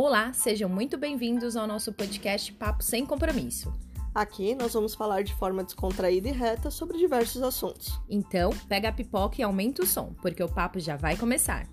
Olá, sejam muito bem-vindos ao nosso podcast Papo Sem Compromisso. Aqui nós vamos falar de forma descontraída e reta sobre diversos assuntos. Então, pega a pipoca e aumenta o som, porque o papo já vai começar.